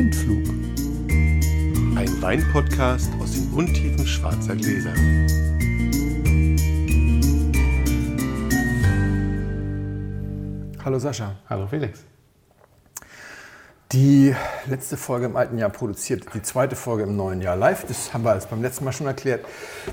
Blindflug. Ein Weinpodcast aus den Untiefen schwarzer Gläser. Hallo Sascha. Hallo Felix. Die letzte Folge im alten Jahr produziert, die zweite Folge im neuen Jahr live. Das haben wir als beim letzten Mal schon erklärt.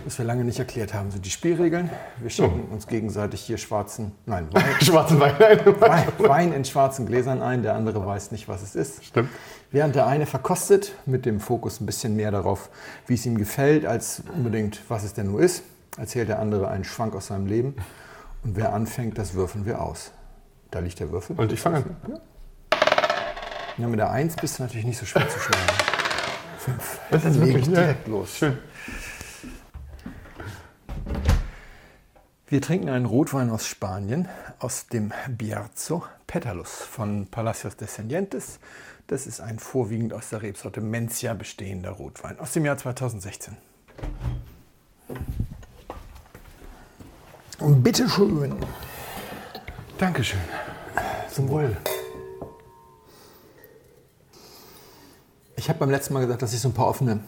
Was wir lange nicht erklärt haben, sind die Spielregeln. Wir schenken uns gegenseitig hier schwarzen, nein, Wein, Schwarzen Wein. ein. Wein, Wein in schwarzen Gläsern ein. Der andere weiß nicht, was es ist. Stimmt. Während der eine verkostet, mit dem Fokus ein bisschen mehr darauf, wie es ihm gefällt, als unbedingt, was es denn nur ist, erzählt der andere einen Schwank aus seinem Leben. Und wer anfängt, das würfeln wir aus. Da liegt der Würfel. Und ich fange an. Ja, mit der 1 bist du natürlich nicht so schwer zu schlagen. 5. Das ist wirklich ich ja, direkt los. Schön. Wir trinken einen Rotwein aus Spanien, aus dem Bierzo Petalus von Palacios Descendientes. Das ist ein vorwiegend aus der Rebsorte Mencia bestehender Rotwein aus dem Jahr 2016. Und bitteschön. Dankeschön. Zum Wohl. Ich habe beim letzten Mal gesagt, dass ich so ein paar offene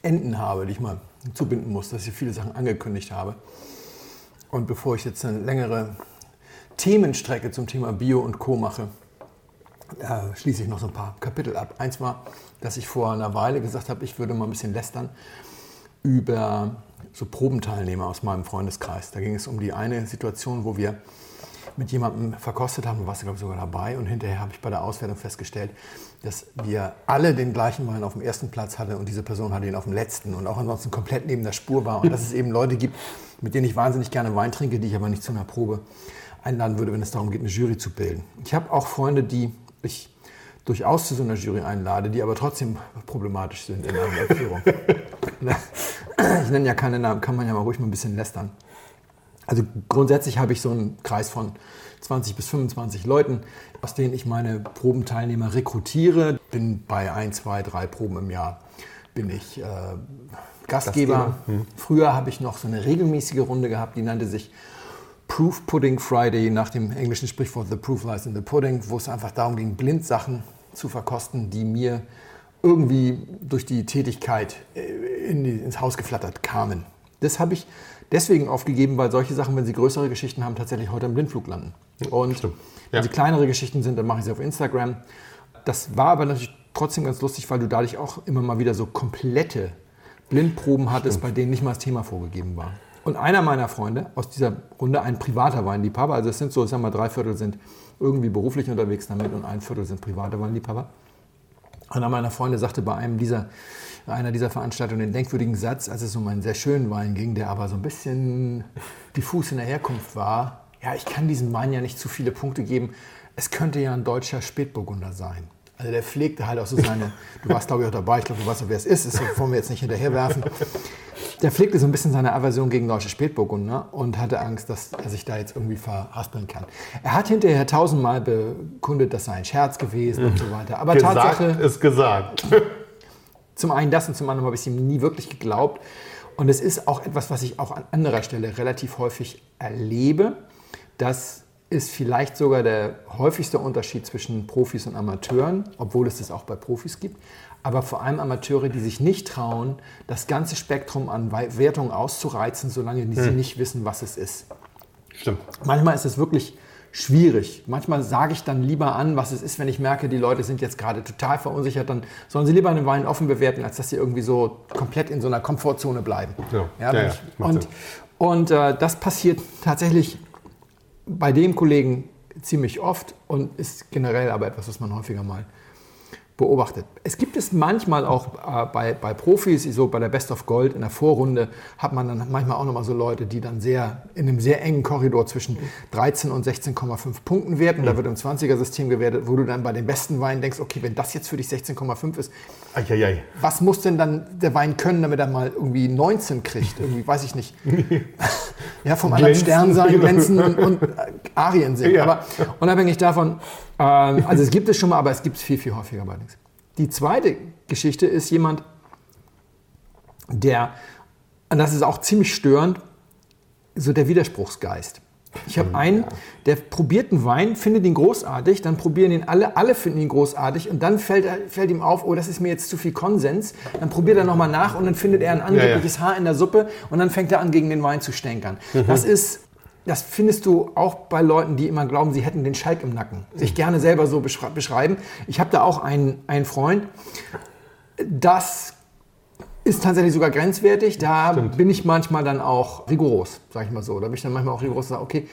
Enden habe, die ich mal zubinden muss, dass ich viele Sachen angekündigt habe. Und bevor ich jetzt eine längere Themenstrecke zum Thema Bio und Co. mache, äh, schließe ich noch so ein paar Kapitel ab. Eins war, dass ich vor einer Weile gesagt habe, ich würde mal ein bisschen lästern über so Probenteilnehmer aus meinem Freundeskreis. Da ging es um die eine Situation, wo wir mit jemandem verkostet haben, du warst glaube ich sogar dabei und hinterher habe ich bei der Auswertung festgestellt, dass wir alle den gleichen Wein auf dem ersten Platz hatten und diese Person hatte ihn auf dem letzten und auch ansonsten komplett neben der Spur war und dass es eben Leute gibt, mit denen ich wahnsinnig gerne Wein trinke, die ich aber nicht zu einer Probe einladen würde, wenn es darum geht, eine Jury zu bilden. Ich habe auch Freunde, die ich durchaus zu so einer Jury einlade, die aber trotzdem problematisch sind in einer Führung. ich nenne ja keine Namen, kann man ja mal ruhig mal ein bisschen lästern. Also grundsätzlich habe ich so einen Kreis von 20 bis 25 Leuten, aus denen ich meine Probenteilnehmer rekrutiere. Bin bei ein, zwei, drei Proben im Jahr bin ich äh, Gastgeber. Gastgeber. Früher habe ich noch so eine regelmäßige Runde gehabt, die nannte sich Proof Pudding Friday, nach dem englischen Sprichwort The Proof Lies in the Pudding, wo es einfach darum ging, Blindsachen zu verkosten, die mir irgendwie durch die Tätigkeit äh, in die, ins Haus geflattert kamen. Das habe ich deswegen aufgegeben, weil solche Sachen, wenn sie größere Geschichten haben, tatsächlich heute im Blindflug landen. Und Stimmt. wenn Ja. sie kleinere Geschichten sind, dann mache ich sie auf Instagram. Das war aber natürlich trotzdem ganz lustig, weil du dadurch auch immer mal wieder so komplette Blindproben hattest, bei denen nicht mal das Thema vorgegeben war. Und einer meiner Freunde aus dieser Runde, ein privater Weinliebhaber, also es sind so, ich sag mal, drei Viertel sind irgendwie beruflich unterwegs damit und ein Viertel sind private Weinliebhaber. Einer meiner Freunde sagte bei einem dieser, einer dieser Veranstaltungen den denkwürdigen Satz, als es um einen sehr schönen Wein ging, der aber so ein bisschen diffus in der Herkunft war. Ja, ich kann diesem Wein ja nicht zu viele Punkte geben. Es könnte ja ein deutscher Spätburgunder sein. Also der pflegte halt auch so seine, du warst glaube ich auch dabei, ich glaube, du weißt auch, wer es ist, das wollen wir jetzt nicht hinterherwerfen. Der pflegte so ein bisschen seine Aversion gegen deutsche Spätburgunder und hatte Angst, dass er sich da jetzt irgendwie verhaspeln kann. Er hat hinterher tausendmal bekundet, das sei ein Scherz gewesen und so weiter. Aber Gesagt Tatsache, ist gesagt. Zum einen das und zum anderen habe ich es ihm nie wirklich geglaubt. Und es ist auch etwas, was ich auch an anderer Stelle relativ häufig erlebe. Das ist vielleicht sogar der häufigste Unterschied zwischen Profis und Amateuren, obwohl es das auch bei Profis gibt. Aber vor allem Amateure, die sich nicht trauen, das ganze Spektrum an Wertungen auszureizen, solange sie nicht wissen, was es ist. Stimmt. Manchmal ist es wirklich schwierig. Manchmal sage ich dann lieber an, was es ist, wenn ich merke, die Leute sind jetzt gerade total verunsichert, dann sollen sie lieber einen Wein offen bewerten, als dass sie irgendwie so komplett in so einer Komfortzone bleiben. Ja. Ja, Ja, ja, und und äh, das passiert tatsächlich bei dem Kollegen ziemlich oft und ist generell aber etwas, was man häufiger mal beobachtet. Es gibt es manchmal auch äh, bei, bei Profis, so bei der Best of Gold in der Vorrunde, hat man dann manchmal auch nochmal so Leute, die dann sehr in einem sehr engen Korridor zwischen 13 und 16,5 Punkten werten. Da wird im 20er-System gewertet, wo du dann bei den besten Weinen denkst, okay, wenn das jetzt für dich 16,5 ist, Eieiei. was muss denn dann der Wein können, damit er mal irgendwie 19 kriegt? Irgendwie, weiß ich nicht. ja, vom anderen. Stern sein, glänzen und, und äh, Arien singen. Ja. Aber unabhängig davon, ähm, also es gibt es schon mal, aber es gibt es viel, viel häufiger bei nichts. Die zweite Geschichte ist jemand, der, und das ist auch ziemlich störend, so der Widerspruchsgeist. Ich habe einen, der probiert einen Wein, findet ihn großartig, dann probieren ihn alle, alle finden ihn großartig und dann fällt, fällt ihm auf, oh, das ist mir jetzt zu viel Konsens. Dann probiert er nochmal nach und dann findet er ein angebliches Haar in der Suppe und dann fängt er an, gegen den Wein zu stänkern. Das ist, das findest du auch bei Leuten, die immer glauben, sie hätten den Schalk im Nacken. Sich gerne selber so beschrei- beschreiben. Ich habe da auch einen, einen Freund, das ist tatsächlich sogar grenzwertig. Da bin ich manchmal dann auch rigoros, sage ich mal so. Da bin ich dann manchmal auch rigoros und sage, okay,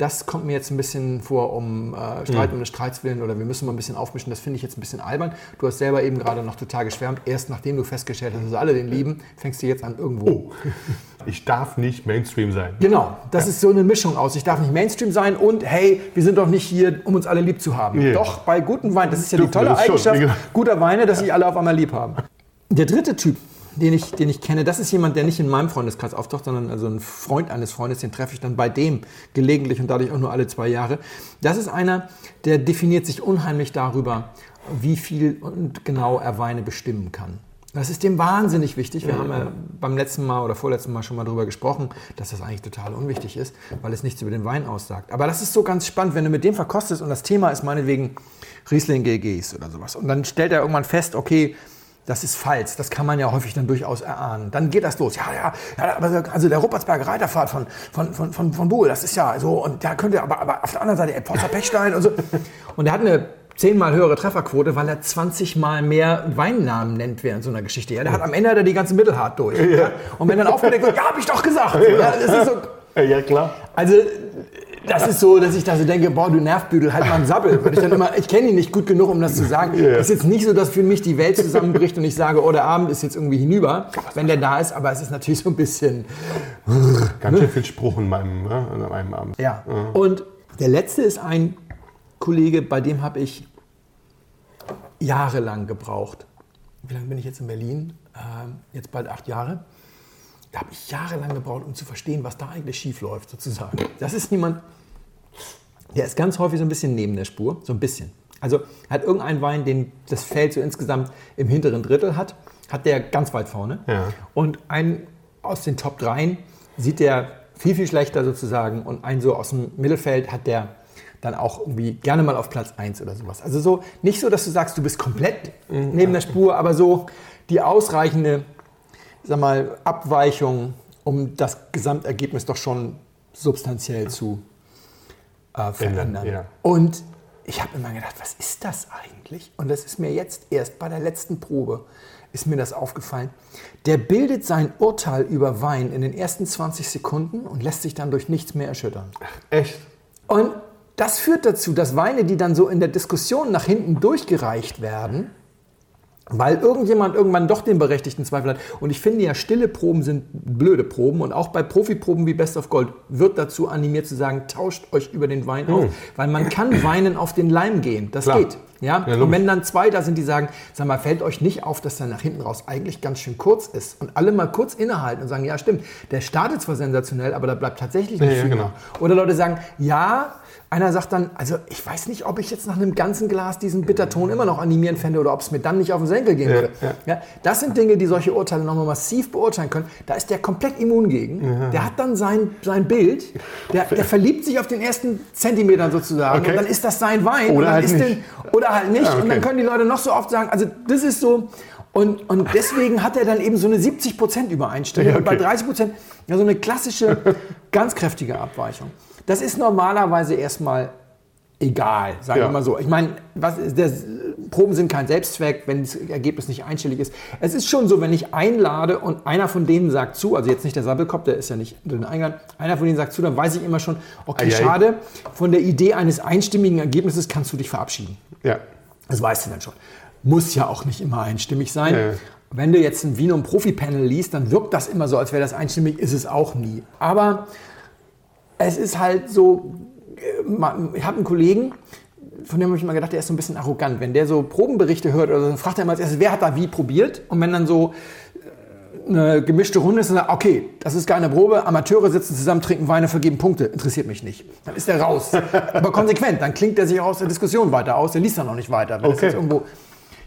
das kommt mir jetzt ein bisschen vor, um äh, Streit um des Streits willen oder wir müssen mal ein bisschen aufmischen. Das finde ich jetzt ein bisschen albern. Du hast selber eben gerade noch total geschwärmt. Erst nachdem du festgestellt hast, dass alle den lieben, fängst du jetzt an irgendwo. Ich darf nicht Mainstream sein. Genau, das ist so eine Mischung aus. Ich darf nicht Mainstream sein und hey, wir sind doch nicht hier, um uns alle lieb zu haben. Ja. Doch, bei guten Wein, das ist ja die tolle Eigenschaft guter Weine, dass sich alle auf einmal lieb haben. Der dritte Typ, den ich, den ich kenne, das ist jemand, der nicht in meinem Freundeskreis auftaucht, sondern also ein Freund eines Freundes, den treffe ich dann bei dem gelegentlich und dadurch auch nur alle zwei Jahre. Das ist einer, der definiert sich unheimlich darüber, wie viel und genau er Weine bestimmen kann. Das ist dem wahnsinnig wichtig. Wir haben ja beim letzten Mal oder vorletzten Mal schon mal darüber gesprochen, dass das eigentlich total unwichtig ist, weil es nichts über den Wein aussagt. Aber das ist so ganz spannend, wenn du mit dem verkostest und das Thema ist meinetwegen Riesling GGs oder sowas. Und dann stellt er irgendwann fest, okay, das ist falsch. Das kann man ja häufig dann durchaus erahnen. Dann geht das los. Ja, ja, ja also der Ruppertsberger Reiterfahrt von, von, von, von, von Buhl, das ist ja so. Und da könnte aber, aber auf der anderen Seite Potsdam Pechstein und so. Und er hat eine zehnmal höhere Trefferquote, weil er 20 Mal mehr Weinnamen nennt während so einer Geschichte. Ja, der hat am Ende hat er die ganze Mittelhart durch. Ja. Und wenn dann aufgedeckt wird, ja, hab ich doch gesagt. Ja, Ja, klar. also das ist so, dass ich da so denke, boah, du Nervbüdel, halt mal einen Sabbel. Weil ich dann immer, ich kenne ihn nicht gut genug, um das zu sagen. Es ist jetzt nicht so, dass für mich die Welt zusammenbricht und ich sage, oh, der Abend ist jetzt irgendwie hinüber, wenn der da ist. Aber es ist natürlich so ein bisschen, Ganz schön viel Spruch in meinem, ne, in meinem Abend. ja. Und der letzte ist ein Kollege, bei dem habe ich jahrelang gebraucht. Wie lange bin ich jetzt in Berlin? Ähm, jetzt bald acht Jahre. Da habe ich jahrelang gebraucht, um zu verstehen, was da eigentlich schief läuft, sozusagen. Das ist niemand, der ist ganz häufig so ein bisschen neben der Spur, so ein bisschen. Also hat irgendein Wein, den das Feld so insgesamt im hinteren Drittel hat, hat der ganz weit vorne. Ja. Und einen aus den Top 3 sieht der viel, viel schlechter sozusagen. Und einen so aus dem Mittelfeld hat der dann auch irgendwie gerne mal auf Platz 1 oder sowas. Also so nicht so, dass du sagst, du bist komplett neben der Spur, aber so die ausreichende sag mal, Abweichung, um das Gesamtergebnis doch schon substanziell zu äh, verändern. ja. Und ich habe immer gedacht, was ist das eigentlich? Und das ist mir jetzt erst bei der letzten Probe ist mir das aufgefallen. Der bildet sein Urteil über Wein in den ersten 20 Sekunden und lässt sich dann durch nichts mehr erschüttern. Echt? Und das führt dazu, dass Weine, die dann so in der Diskussion nach hinten durchgereicht werden, weil irgendjemand irgendwann doch den berechtigten Zweifel hat. Und ich finde ja, stille Proben sind blöde Proben. Und auch bei Profiproben wie Best of Gold wird dazu animiert zu sagen, tauscht euch über den Wein auf. Weil man kann Weinen auf den Leim gehen. Das Klar. geht. Ja? Ja, und wenn dann zwei da sind, die sagen, sag mal, fällt euch nicht auf, dass der nach hinten raus eigentlich ganz schön kurz ist. Und alle mal kurz innehalten und sagen, ja stimmt, der startet zwar sensationell, aber da bleibt tatsächlich nicht Ja, ja, viel genau. nach. Oder Leute sagen, ja, einer sagt dann, also ich weiß nicht, ob ich jetzt nach einem ganzen Glas diesen Bitterton immer noch animieren fände oder ob es mir dann nicht auf den Senkel gehen würde. ja. Ja, das sind Dinge, die solche Urteile nochmal massiv beurteilen können. Da ist der komplett immun gegen. Der hat dann sein, sein Bild, der, der verliebt sich auf den ersten Zentimetern sozusagen Okay. und dann ist das sein Wein. Oder halt nicht. Den, oder halt nicht. Ah, okay. Und dann können die Leute noch so oft sagen, also das ist so. Und, und deswegen hat er dann eben so eine 70% Übereinstimmung Ja, und bei okay. 30% ja so eine klassische, ganz kräftige Abweichung. Das ist normalerweise erstmal egal, sagen Ja. wir mal so. Ich meine, was ist der, Proben sind kein Selbstzweck, wenn das Ergebnis nicht einstellig ist. Es ist schon so, wenn ich einlade und einer von denen sagt zu, also jetzt nicht der Sabbelkopf, der ist ja nicht den Eingang, einer von denen sagt zu, dann weiß ich immer schon, okay, Ei, ei. schade, von der Idee eines einstimmigen Ergebnisses kannst du dich verabschieden. Ja. Das weißt du dann schon. Muss ja auch nicht immer einstimmig sein. Ja. Wenn du jetzt ein Vino Profi-Panel liest, dann wirkt das immer so, als wäre das einstimmig, ist es auch nie. Aber es ist halt so, äh, ich habe einen Kollegen, von dem habe ich immer gedacht, der ist so ein bisschen arrogant. Wenn der so Probenberichte hört, oder so, dann fragt er immer als erstes, wer hat da wie probiert? Und wenn dann so äh, eine gemischte Runde ist, dann sagt er, okay, das ist keine Probe, Amateure sitzen zusammen, trinken Weine, vergeben Punkte, interessiert mich nicht. Dann ist der raus. Aber konsequent, dann klingt er sich auch aus der Diskussion weiter aus, der liest dann auch nicht weiter. Wenn das Okay. jetzt irgendwo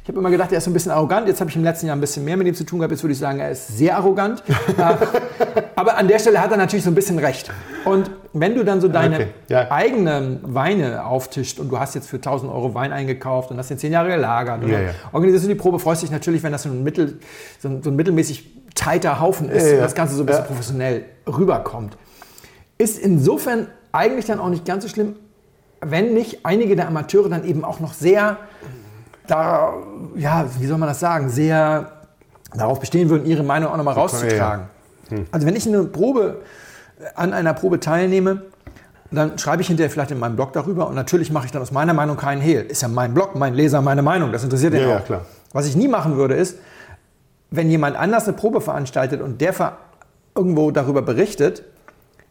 ich habe immer gedacht, er ist so ein bisschen arrogant. Jetzt habe ich im letzten Jahr ein bisschen mehr mit ihm zu tun gehabt. Jetzt würde ich sagen, er ist sehr arrogant. Aber an der Stelle hat er natürlich so ein bisschen recht. Und wenn du dann so deine Okay, ja. eigenen Weine auftischt und du hast jetzt für 1000 Euro Wein eingekauft und hast den 10 Jahre gelagert und Ja, ja. organisierst du die Probe, freust dich natürlich, wenn das so ein, mittel, so ein, so ein mittelmäßig tighter Haufen ist und das Ganze so ein bisschen professionell rüberkommt. Ist insofern eigentlich dann auch nicht ganz so schlimm, wenn nicht einige der Amateure dann eben auch noch sehr da, ja, wie soll man das sagen, sehr darauf bestehen würden, ihre Meinung auch nochmal rauszutragen. Also wenn ich eine Probe, an einer Probe teilnehme, dann schreibe ich hinterher vielleicht in meinem Blog darüber und natürlich mache ich dann aus meiner Meinung keinen Hehl. Ist ja mein Blog, mein Leser, meine Meinung, das interessiert den Ja, ja, auch. klar. Was ich nie machen würde, ist, wenn jemand anders eine Probe veranstaltet und der irgendwo darüber berichtet,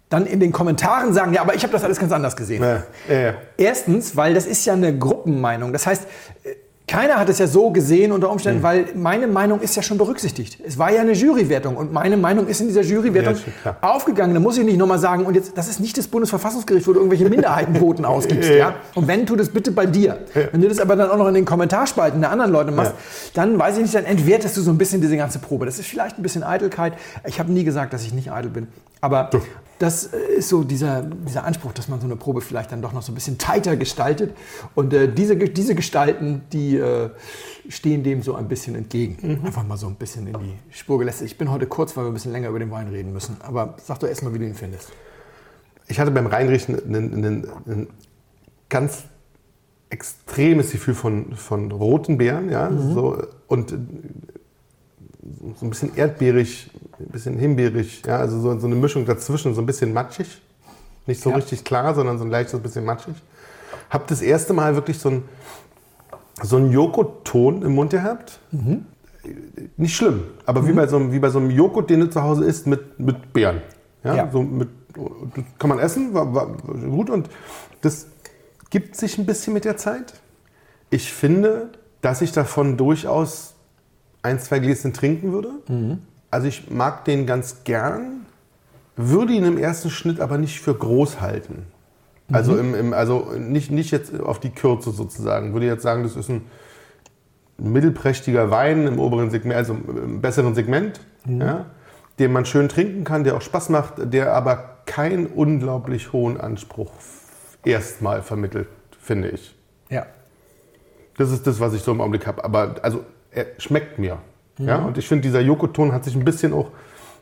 dann in den Kommentaren sagen, ja, aber ich habe das alles ganz anders gesehen. Ja, ja, ja. Erstens, weil das ist ja eine Gruppenmeinung. Das heißt, äh, keiner hat es ja so gesehen unter Umständen, Mhm. weil meine Meinung ist ja schon berücksichtigt. Es war ja eine Jurywertung und meine Meinung ist in dieser Jurywertung Ja, aufgegangen. Da muss ich nicht nochmal sagen, und jetzt, das ist nicht das Bundesverfassungsgericht, wo du irgendwelche Minderheitenquoten ausgibst. Ja, Ja, ja. Und wenn, tu das bitte bei dir. Wenn du das aber dann auch noch in den Kommentarspalten der anderen Leute machst, dann weiß ich nicht, dann entwertest du so ein bisschen diese ganze Probe. Das ist vielleicht ein bisschen Eitelkeit. Ich habe nie gesagt, dass ich nicht eitel bin. Aber das äh, ist so dieser, dieser Anspruch, dass man so eine Probe vielleicht dann doch noch so ein bisschen tighter gestaltet. Und äh, diese, diese Gestalten, die äh, stehen dem so ein bisschen entgegen. Einfach mal so ein bisschen in die Spur gelässt. Ich bin heute kurz, weil wir ein bisschen länger über den Wein reden müssen. Aber sag doch erstmal, wie du ihn findest. Ich hatte beim Reinrichten ein, ganz extremes Gefühl von, von roten Beeren, ja, so, und so ein bisschen erdbeerig, ein bisschen himbeerig, ja, also so, so eine Mischung dazwischen, so ein bisschen matschig. Nicht so Ja. richtig klar, sondern so ein leichtes bisschen matschig. Hab das erste Mal wirklich so ein, so einen Joghurt-Ton im Mund gehabt. Nicht schlimm, aber wie, bei so einem, wie bei so einem Joghurt, den du zu Hause isst mit, mit Beeren. Ja, Ja. So mit, kann man essen, war, war gut und das gibt sich ein bisschen mit der Zeit. Ich finde, dass ich davon durchaus ein, zwei Gläschen trinken würde. Also ich mag den ganz gern, würde ihn im ersten Schnitt aber nicht für groß halten. Also, im, im, also nicht, nicht jetzt auf die Kürze sozusagen. Würde jetzt sagen, das ist ein mittelprächtiger Wein im oberen Segment, also im besseren Segment, ja, den man schön trinken kann, der auch Spaß macht, der aber keinen unglaublich hohen Anspruch erstmal vermittelt, finde ich. Ja. Das ist das, was ich so im Augenblick habe. Aber also er schmeckt mir. Ja, und ich finde, dieser Joghurt-Ton hat sich ein bisschen auch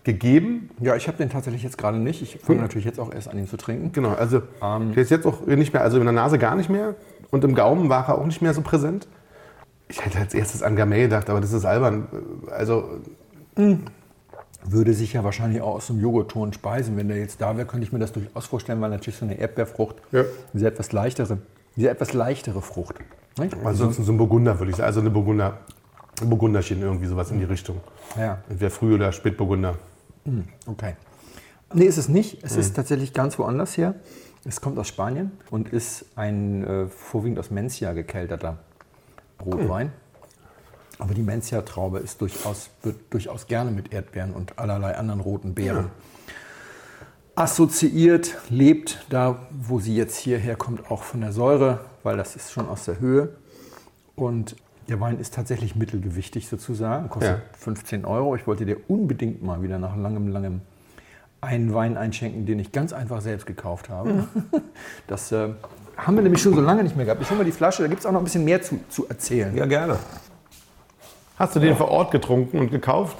gegeben. Ja, ich habe den tatsächlich jetzt gerade nicht. Ich fange natürlich jetzt auch erst an, ihn zu trinken. Genau, also der ist jetzt auch nicht mehr, also in der Nase gar nicht mehr und im Gaumen war er auch nicht mehr so präsent. Ich hätte als erstes an Gamay gedacht, aber das ist albern. Also Würde sich ja wahrscheinlich auch aus einem Joghurtton speisen. Wenn der jetzt da wäre, könnte ich mir das durchaus vorstellen, weil natürlich so eine Erdbeerfrucht, Ja. diese etwas leichtere, diese etwas leichtere Frucht. Nicht? ansonsten so ein Burgunder würde ich sagen, also eine Burgunder, Burgunderchen irgendwie sowas in die Richtung. Ja, Entweder Früh- oder Spätburgunder. okay. Nee, ist es nicht. Es ist tatsächlich ganz woanders her. Es kommt aus Spanien und ist ein äh, vorwiegend aus Mencia gekelterter Rotwein. Aber die Mencia-Traube ist durchaus, wird durchaus gerne mit Erdbeeren und allerlei anderen roten Beeren assoziiert, lebt da, wo sie jetzt hierher kommt, auch von der Säure, weil das ist schon aus der Höhe. Und der Wein ist tatsächlich mittelgewichtig sozusagen, kostet Ja. 15 Euro. Ich wollte dir unbedingt mal wieder nach langem, langem einen Wein einschenken, den ich ganz einfach selbst gekauft habe. Das äh, haben wir nämlich schon so lange nicht mehr gehabt. Ich hole mal die Flasche, da gibt es auch noch ein bisschen mehr zu, zu erzählen. Ja, gerne. Hast du den vor Ort getrunken und gekauft?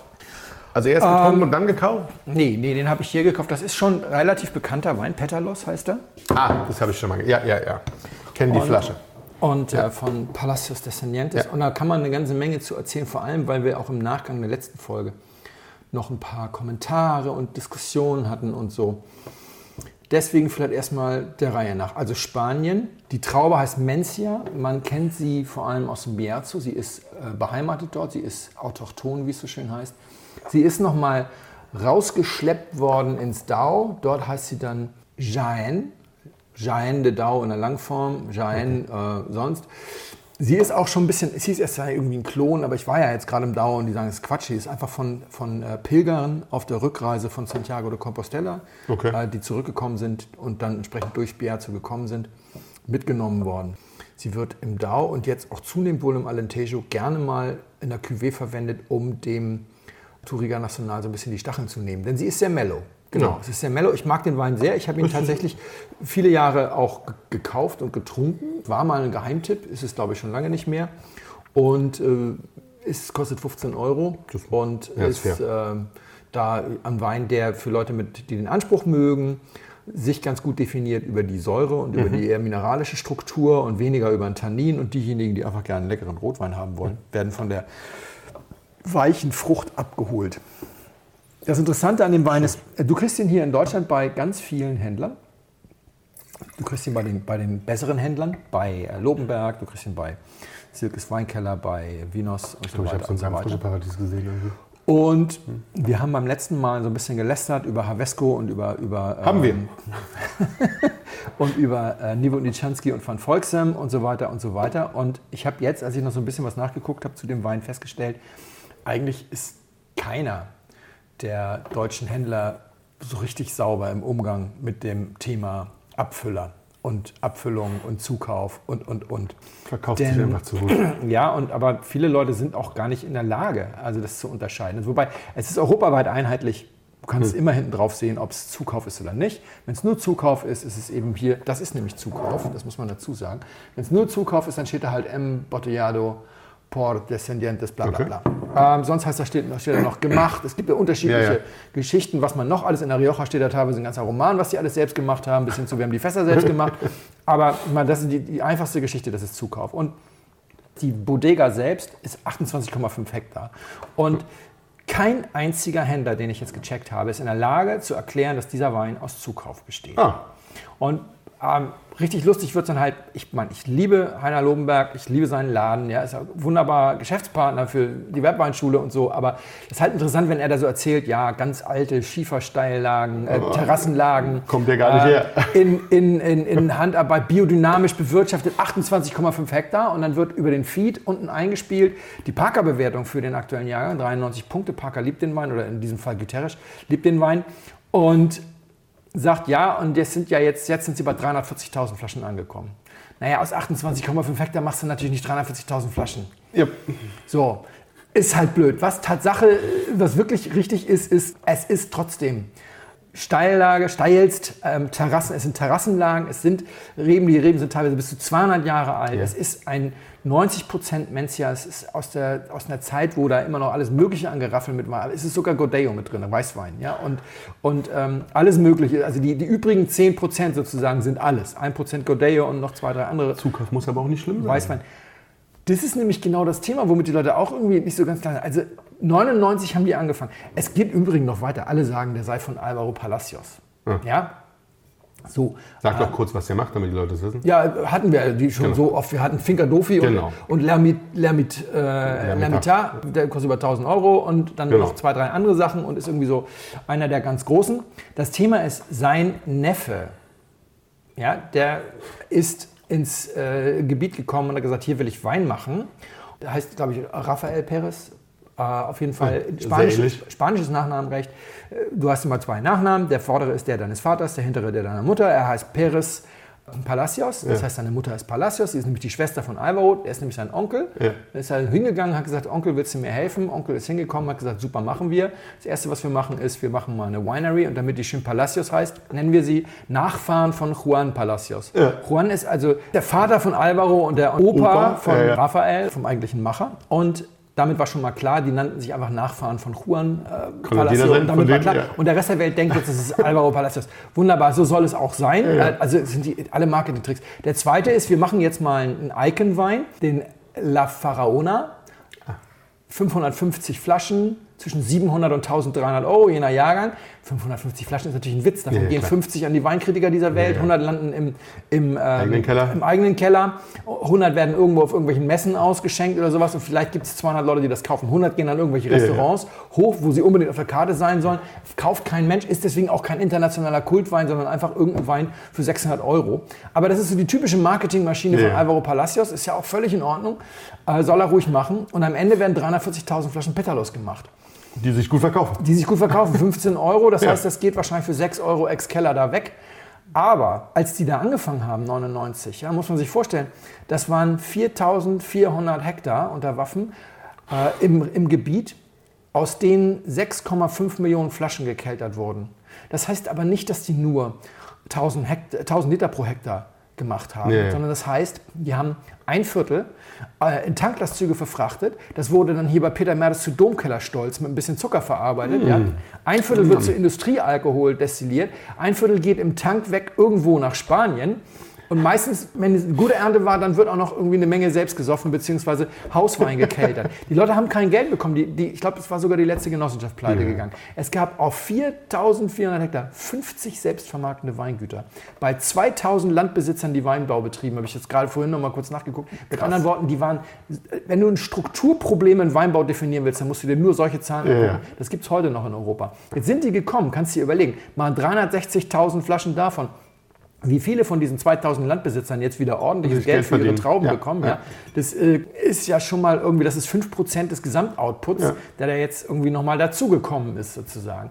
Also erst getrunken und dann gekauft? Nee, nee, den habe ich hier gekauft. Das ist schon ein relativ bekannter Wein. Petalos heißt er. Ah, das habe ich schon mal. Ja, ja, ja. Kenn die Flasche. Und äh, von Palacios Descendientes. Ja. Und da kann man eine ganze Menge zu erzählen, vor allem, weil wir auch im Nachgang der letzten Folge noch ein paar Kommentare und Diskussionen hatten und so. Deswegen vielleicht erstmal der Reihe nach. Also Spanien, die Traube heißt Mencia. Man kennt sie vor allem aus dem Bierzo. Sie ist äh, beheimatet dort, sie ist autochthon, wie es so schön heißt. Sie ist nochmal rausgeschleppt worden ins Dau. Dort heißt sie dann Jaén. Jaén de Dau in der Langform, Jaén äh, sonst. Sie ist auch schon ein bisschen, es hieß erst sei irgendwie ein Klon, aber ich war ja jetzt gerade im Dau und die sagen, das ist Quatsch. Sie ist einfach von, von äh, Pilgern auf der Rückreise von Santiago de Compostela, Okay. äh, die zurückgekommen sind und dann entsprechend durch Bierzo gekommen sind, mitgenommen worden. Sie wird im Dau und jetzt auch zunehmend wohl im Alentejo gerne mal in der Cuvée verwendet, um dem Touriga Nacional so ein bisschen die Stacheln zu nehmen. Denn sie ist sehr mellow. Genau, es ist sehr mellow. Ich mag den Wein sehr. Ich habe ihn tatsächlich viele Jahre auch ge- gekauft und getrunken. War mal ein Geheimtipp, ist es glaube ich schon lange nicht mehr. Und äh, es kostet 15 Euro und ja, ist ist ähm, da ein Wein, der für Leute, mit, die den Anspruch mögen, sich ganz gut definiert über die Säure und über die eher mineralische Struktur und weniger über den Tannin. Und diejenigen, die einfach gerne einen leckeren Rotwein haben wollen, werden von der weichen Frucht abgeholt. Das Interessante an dem Wein ist, äh, du kriegst ihn hier in Deutschland bei ganz vielen Händlern. Du kriegst ihn bei den, bei den besseren Händlern, bei äh, Lobenberg, du kriegst ihn bei Silkes Weinkeller, bei Vinos und so Ich glaube, ich habe weiter so ein so Samtfrische weiter. Paradies gesehen. irgendwie. Und wir haben beim letzten Mal so ein bisschen gelästert über Havesco und über, über Haben wir. ähm, und über äh, Nivo Nichanski und Van Volksem und so weiter und so weiter. Und ich habe jetzt, als ich noch so ein bisschen was nachgeguckt habe zu dem Wein, festgestellt, eigentlich ist keiner der deutschen Händler so richtig sauber im Umgang mit dem Thema Abfüller und Abfüllung und Zukauf und, und, und. Verkauft sich Denn- einfach zu gut. Ja, und aber viele Leute sind auch gar nicht in der Lage, also das zu unterscheiden. Wobei es ist europaweit einheitlich. Du kannst immer hinten drauf sehen, ob es Zukauf ist oder nicht. Wenn es nur Zukauf ist, ist es eben hier, das ist nämlich Zukauf, das muss man dazu sagen. Wenn es nur Zukauf ist, dann steht da halt M. Bottellado por Descendientes, bla bla Okay. bla. Ähm, sonst heißt da steht, steht da noch gemacht. Es gibt ja unterschiedliche Ja, ja. Geschichten, was man noch alles in der Rioja steht da teilweise ein ganzer Roman, was die alles selbst gemacht haben, bis hin zu, wir haben die Fässer selbst gemacht. Aber ich meine, das ist die, die einfachste Geschichte, das ist Zukauf. Und die Bodega selbst ist 28,5 Hektar. Und kein einziger Händler, den ich jetzt gecheckt habe, ist in der Lage zu erklären, dass dieser Wein aus Zukauf besteht. Ah, Und ähm, richtig lustig wird es dann halt, ich meine, ich liebe Heiner Lobenberg, ich liebe seinen Laden, ja, ist ein wunderbarer Geschäftspartner für die Webweinschule und so, aber es ist halt interessant, wenn er da so erzählt, ja, ganz alte Schiefersteillagen, äh, Terrassenlagen. Kommt ja gar nicht äh, her. In, in, in, in Handarbeit biodynamisch bewirtschaftet, 28,5 Hektar und dann wird über den Feed unten eingespielt die Parker-Bewertung für den aktuellen Jahrgang, 93 Punkte, Parker liebt den Wein oder in diesem Fall Guterres liebt den Wein und sagt ja, und jetzt sind ja jetzt, jetzt sind sie bei 340.000 Flaschen angekommen. Naja, aus 28,5 Hektar machst du natürlich nicht 340.000 Flaschen. ja. So, ist halt blöd. Was Tatsache, was wirklich richtig ist, ist, es ist trotzdem Steillage, steilst, ähm, Terrassen, es sind Terrassenlagen, es sind Reben, die Reben sind teilweise bis zu 200 Jahre alt. Ja. Es ist ein 90% Mencia, es ist aus, der, aus einer Zeit, wo da immer noch alles Mögliche an Geraffeln mit war. Es ist sogar Godello mit drin, Weißwein, ja, und, und ähm, alles Mögliche. Also die, die übrigen 10% sozusagen sind alles. 1% Godello und noch zwei, drei andere Zukauf muss aber auch nicht schlimm sein. Weißwein. Das ist nämlich genau das Thema, womit die Leute auch irgendwie nicht so ganz klar sind. Also 99 haben die angefangen. Es geht im Übrigen noch weiter. Alle sagen, der sei von Alvaro Palacios. Ja. So. Sag doch kurz, was der macht, damit die Leute es wissen. Ja, hatten wir die schon Genau. so oft. Wir hatten Finca Dofi Genau. und, und Lermit, Lermit, äh, Lermita, der kostet über 1000 Euro und dann Genau. noch zwei, drei andere Sachen und ist irgendwie so einer der ganz Großen. Das Thema ist sein Neffe. Ja, der ist ins äh, Gebiet gekommen und hat gesagt, hier will ich Wein machen. Der heißt, glaube ich, Rafael Perez. Äh, auf jeden Fall sehr Spanisch, spanisches Nachnamenrecht. Äh, Du hast immer zwei Nachnamen. Der vordere ist der deines Vaters, der hintere der deiner Mutter. Er heißt Perez Palacios. Das Ja. heißt, seine Mutter ist Palacios. Sie ist nämlich die Schwester von Alvaro. Er ist nämlich sein Onkel. Ja. Er ist halt hingegangen, hat gesagt, Onkel, willst du mir helfen? Onkel ist hingekommen, hat gesagt, super, machen wir. Das Erste, was wir machen, ist, wir machen mal eine Winery. Und damit die schön Palacios heißt, nennen wir sie Nachfahren von Juan Palacios. Ja. Juan ist also der Vater von Alvaro und der Opa, Opa, von. Raphael, vom eigentlichen Macher. Und damit war schon mal klar, die nannten sich einfach Nachfahren von Juan äh, Palacio. sein, Und damit war klar. ja. Und der Rest der Welt denkt jetzt, das ist Alvaro Palacios. Wunderbar, so soll es auch sein. Äh, Also sind die, alle Marketing-Tricks. Der zweite ist, wir machen jetzt mal einen Icon-Wein, den La Faraona. 550 Flaschen, zwischen 700 und 1300 Euro, je nach Jahrgang. 550 Flaschen ist natürlich ein Witz. Davon Ja, ja, gehen klar. 50 an die Weinkritiker dieser Welt, 100 landen im, im, ähm, Eigenen Keller. im eigenen Keller. 100 werden irgendwo auf irgendwelchen Messen ausgeschenkt oder sowas. Und vielleicht gibt es 200 Leute, die das kaufen. 100 gehen an irgendwelche Ja, ja. Restaurants hoch, wo sie unbedingt auf der Karte sein sollen. Kauft kein Mensch, ist deswegen auch kein internationaler Kultwein, sondern einfach irgendein Wein für 600 Euro. Aber das ist so die typische Marketingmaschine von Ja. Alvaro Palacios. Ist ja auch völlig in Ordnung. Äh, soll er ruhig machen. Und am Ende werden 340.000 Flaschen Petalos gemacht Die sich gut verkaufen. die sich gut verkaufen. 15 Euro, das Ja. heißt, das geht wahrscheinlich für 6 Euro ex-Keller da weg. Aber als die da angefangen haben, 99, ja, muss man sich vorstellen, das waren 4400 Hektar unter Waffen äh, im, im Gebiet, aus denen 6,5 Millionen Flaschen gekeltert wurden. Das heißt aber nicht, dass die nur 1000, Hektar, 1000 Liter pro Hektar gemacht haben, Nee. sondern das heißt, die haben ein Viertel äh, in Tanklastzüge verfrachtet. Das wurde dann hier bei Peter Mertes zu Domkellerstolz mit ein bisschen Zucker verarbeitet. Ja. Ein Viertel wird zu Industriealkohol destilliert. Ein Viertel geht im Tank weg irgendwo nach Spanien. Und meistens, wenn es eine gute Ernte war, dann wird auch noch irgendwie eine Menge selbst gesoffen bzw. Hauswein gekeltert. die Leute haben kein Geld bekommen. Die, die, ich glaube, das war sogar die letzte Genossenschaft pleite gegangen. Es gab auf 4400 Hektar 50 selbstvermarktende Weingüter. Bei 2000 Landbesitzern, die Weinbau betrieben, habe ich jetzt gerade vorhin noch mal kurz nachgeguckt. Mit anderen Worten, die waren, wenn du ein Strukturproblem im Weinbau definieren willst, dann musst du dir nur solche Zahlen Ja, angucken. ja. Das gibt es heute noch in Europa. Jetzt sind die gekommen, kannst du dir überlegen, mal 360.000 Flaschen davon. Wie viele von diesen 2000 Landbesitzern jetzt wieder ordentliches Geld Geld für ihre. Trauben Ja, bekommen, ja. das äh, ist ja schon mal irgendwie, das ist 5% des Gesamtoutputs, Ja. der da jetzt irgendwie nochmal dazugekommen ist sozusagen.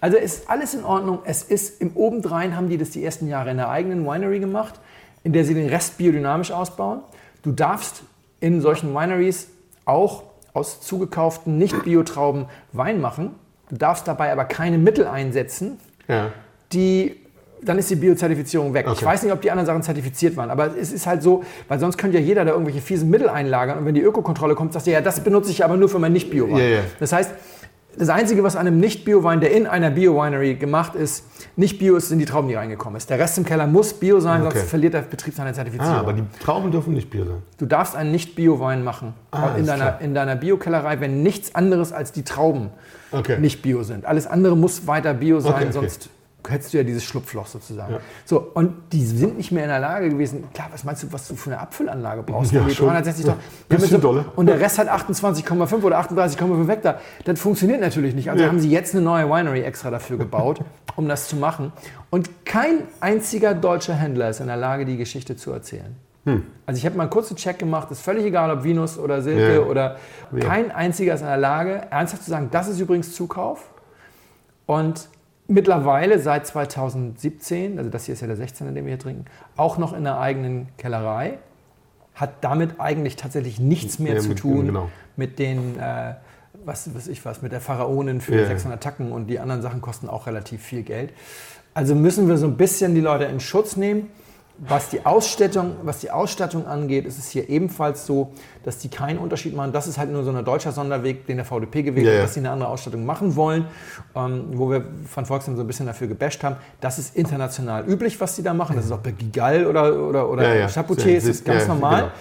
Also ist alles in Ordnung. Es ist im Obendrein haben die das die ersten Jahre in der eigenen Winery gemacht, in der sie den Rest biodynamisch ausbauen. Du darfst in solchen Wineries auch aus zugekauften Nicht-Biotrauben Wein machen. Du darfst dabei aber keine Mittel einsetzen, die, dann ist die Biozertifizierung weg. Ich Okay. weiß nicht, ob die anderen Sachen zertifiziert waren, aber es ist halt so, weil sonst könnte ja jeder da irgendwelche fiesen Mittel einlagern und wenn die Ökokontrolle kommt, sagt er, ja, das benutze ich aber nur für mein Nicht-Bio-Wein. Ja, ja. Das heißt, das Einzige, was an einem Nicht-Bio-Wein, der in einer Bio-Winery gemacht ist, nicht Bio ist, sind die Trauben, die reingekommen ist. Der Rest im Keller muss Bio sein, Okay. sonst verliert der Betrieb seine Zertifizierung. Ah, aber die Trauben dürfen nicht Bier sein. Du darfst einen Nicht-Bio-Wein machen Ah, in, deiner, klar. in deiner Biokellerei, wenn nichts anderes als die Trauben Okay. nicht Bio sind. Alles andere muss weiter Bio sein, okay. sonst hättest du ja dieses Schlupfloch sozusagen. Ja. So, und die sind nicht mehr in der Lage gewesen. Klar, was meinst du, was du für eine Abfüllanlage brauchst? Ja, schon. 360 Ja, bisschen so- dolle. Und der Rest hat 28,5 oder 38,5 Hektar. Das funktioniert natürlich nicht. Also Ja. haben sie jetzt eine neue Winery extra dafür gebaut, um das zu machen. Und kein einziger deutscher Händler ist in der Lage, die Geschichte zu erzählen. Also ich habe mal einen kurzen Check gemacht, ist völlig egal, ob Venus oder Silke Ja. oder kein einziger ist in der Lage, ernsthaft zu sagen, das ist übrigens Zukauf. Und mittlerweile seit 2017, also das hier ist ja der 16, in dem wir hier trinken, auch noch in der eigenen Kellerei, hat damit eigentlich tatsächlich nichts mehr Ja, zu mit- tun genau. mit den, äh, was weiß ich was, mit der Pharaonin für Ja. 600 Tacken und die anderen Sachen kosten auch relativ viel Geld. Also müssen wir so ein bisschen die Leute in Schutz nehmen. Was die Ausstattung, was die Ausstattung angeht, ist es hier ebenfalls so, dass die keinen Unterschied machen. Das ist halt nur so ein deutscher Sonderweg, den der VDP gewählt Ja, hat, ja. dass sie eine andere Ausstattung machen wollen, ähm, wo wir von Volkswagen so ein bisschen dafür gebasht haben. Das ist international üblich, was sie da machen. Das ist auch bei Gigal oder, oder, oder Ja, ja. Chapoutier, ist es ganz ja, normal. genau.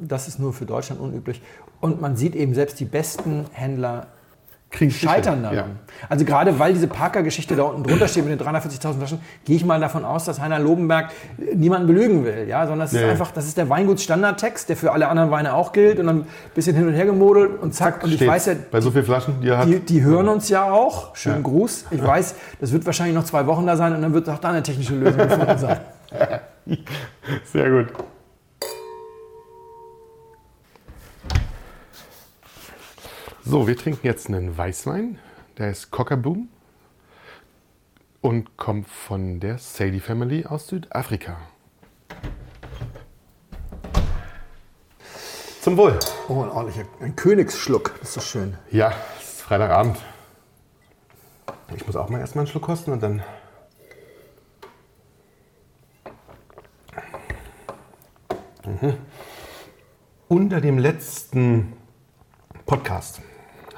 Das ist nur für Deutschland unüblich. Und man sieht eben selbst die besten Händler Kriegen scheitern Ja. daran. Also gerade weil diese Parker-Geschichte da unten drunter steht mit den 340.000 Flaschen, gehe ich mal davon aus, dass Heiner Lobenberg niemanden belügen will. Ja? Sondern es ist Ja. einfach, das ist der Weingutsstandardtext, der für alle anderen Weine auch gilt und dann ein bisschen hin und her gemodelt und zack. Und ich Steht weiß ja, bei so vielen Flaschen, die er hat. die, die hören uns ja auch. Schönen Ja. Gruß. Ich weiß, das wird wahrscheinlich noch zwei Wochen da sein und dann wird auch da eine technische Lösung gefunden sein. Sehr gut. So, wir trinken jetzt einen Weißwein. Der ist Cockaboom und kommt von der Sadie Family aus Südafrika. Zum Wohl. Oh, ein ordentlicher ein Königsschluck. Das ist so schön. Ja, es ist Freitagabend. Ich muss auch mal erstmal einen Schluck kosten und dann. Mhm. Unter dem letzten Podcast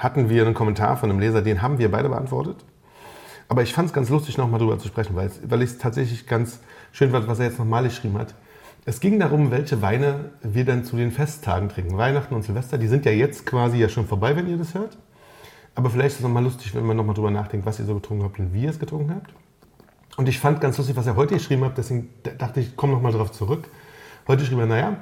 hatten wir einen Kommentar von einem Leser, den haben wir beide beantwortet. Aber ich fand es ganz lustig, nochmal drüber zu sprechen, weil, ich es tatsächlich ganz schön fand, was er jetzt nochmal geschrieben hat. Es ging darum, welche Weine wir dann zu den Festtagen trinken. Weihnachten und Silvester, die sind ja jetzt quasi ja schon vorbei, wenn ihr das hört. Aber vielleicht ist es nochmal lustig, wenn man nochmal drüber nachdenkt, was ihr so getrunken habt und wie ihr es getrunken habt. Und ich fand ganz lustig, was er heute geschrieben hat, deswegen dachte ich, komm nochmal darauf zurück. Heute schrieb er, naja,